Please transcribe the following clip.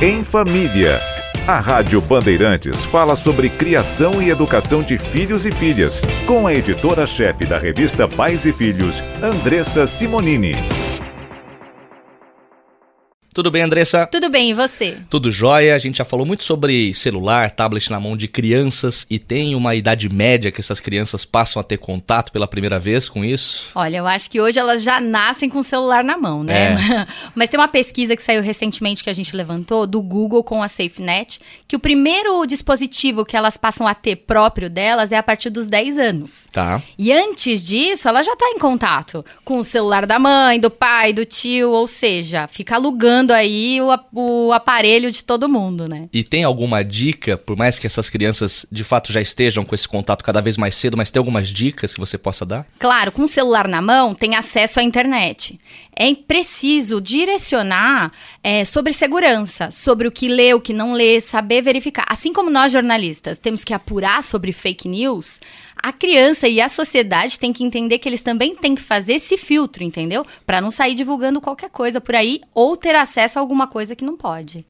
Em Família. A Rádio Bandeirantes fala sobre criação e educação de filhos e filhas, com a editora-chefe da revista Pais e Filhos, Andressa Simonini. Tudo bem, Andressa? Tudo bem, e você? Tudo jóia. A gente já falou muito sobre celular, tablet na mão de crianças e tem uma idade média que essas crianças passam a ter contato pela primeira vez com isso? Olha, eu acho que hoje elas já nascem com o celular na mão, né? É. Mas tem uma pesquisa que saiu recentemente que a gente levantou do Google com a SafeNet, que o primeiro dispositivo que elas passam a ter próprio delas é a partir dos 10 anos. Tá. E antes disso, ela já está em contato com o celular da mãe, do pai, do tio, ou seja, fica alugando aí o, o aparelho de todo mundo, né? E tem alguma dica, por mais que essas crianças de fato já estejam com esse contato cada vez mais cedo, mas tem algumas dicas que você possa dar? Claro, com o celular na mão, tem acesso à internet. É preciso direcionar é, sobre segurança, sobre o que lê, o que não lê, saber verificar. Assim como nós jornalistas temos que apurar sobre fake news, a criança e a sociedade têm que entender que eles também têm que fazer esse filtro, entendeu? Para não sair divulgando qualquer coisa por aí ou ter acesso a alguma coisa que não pode.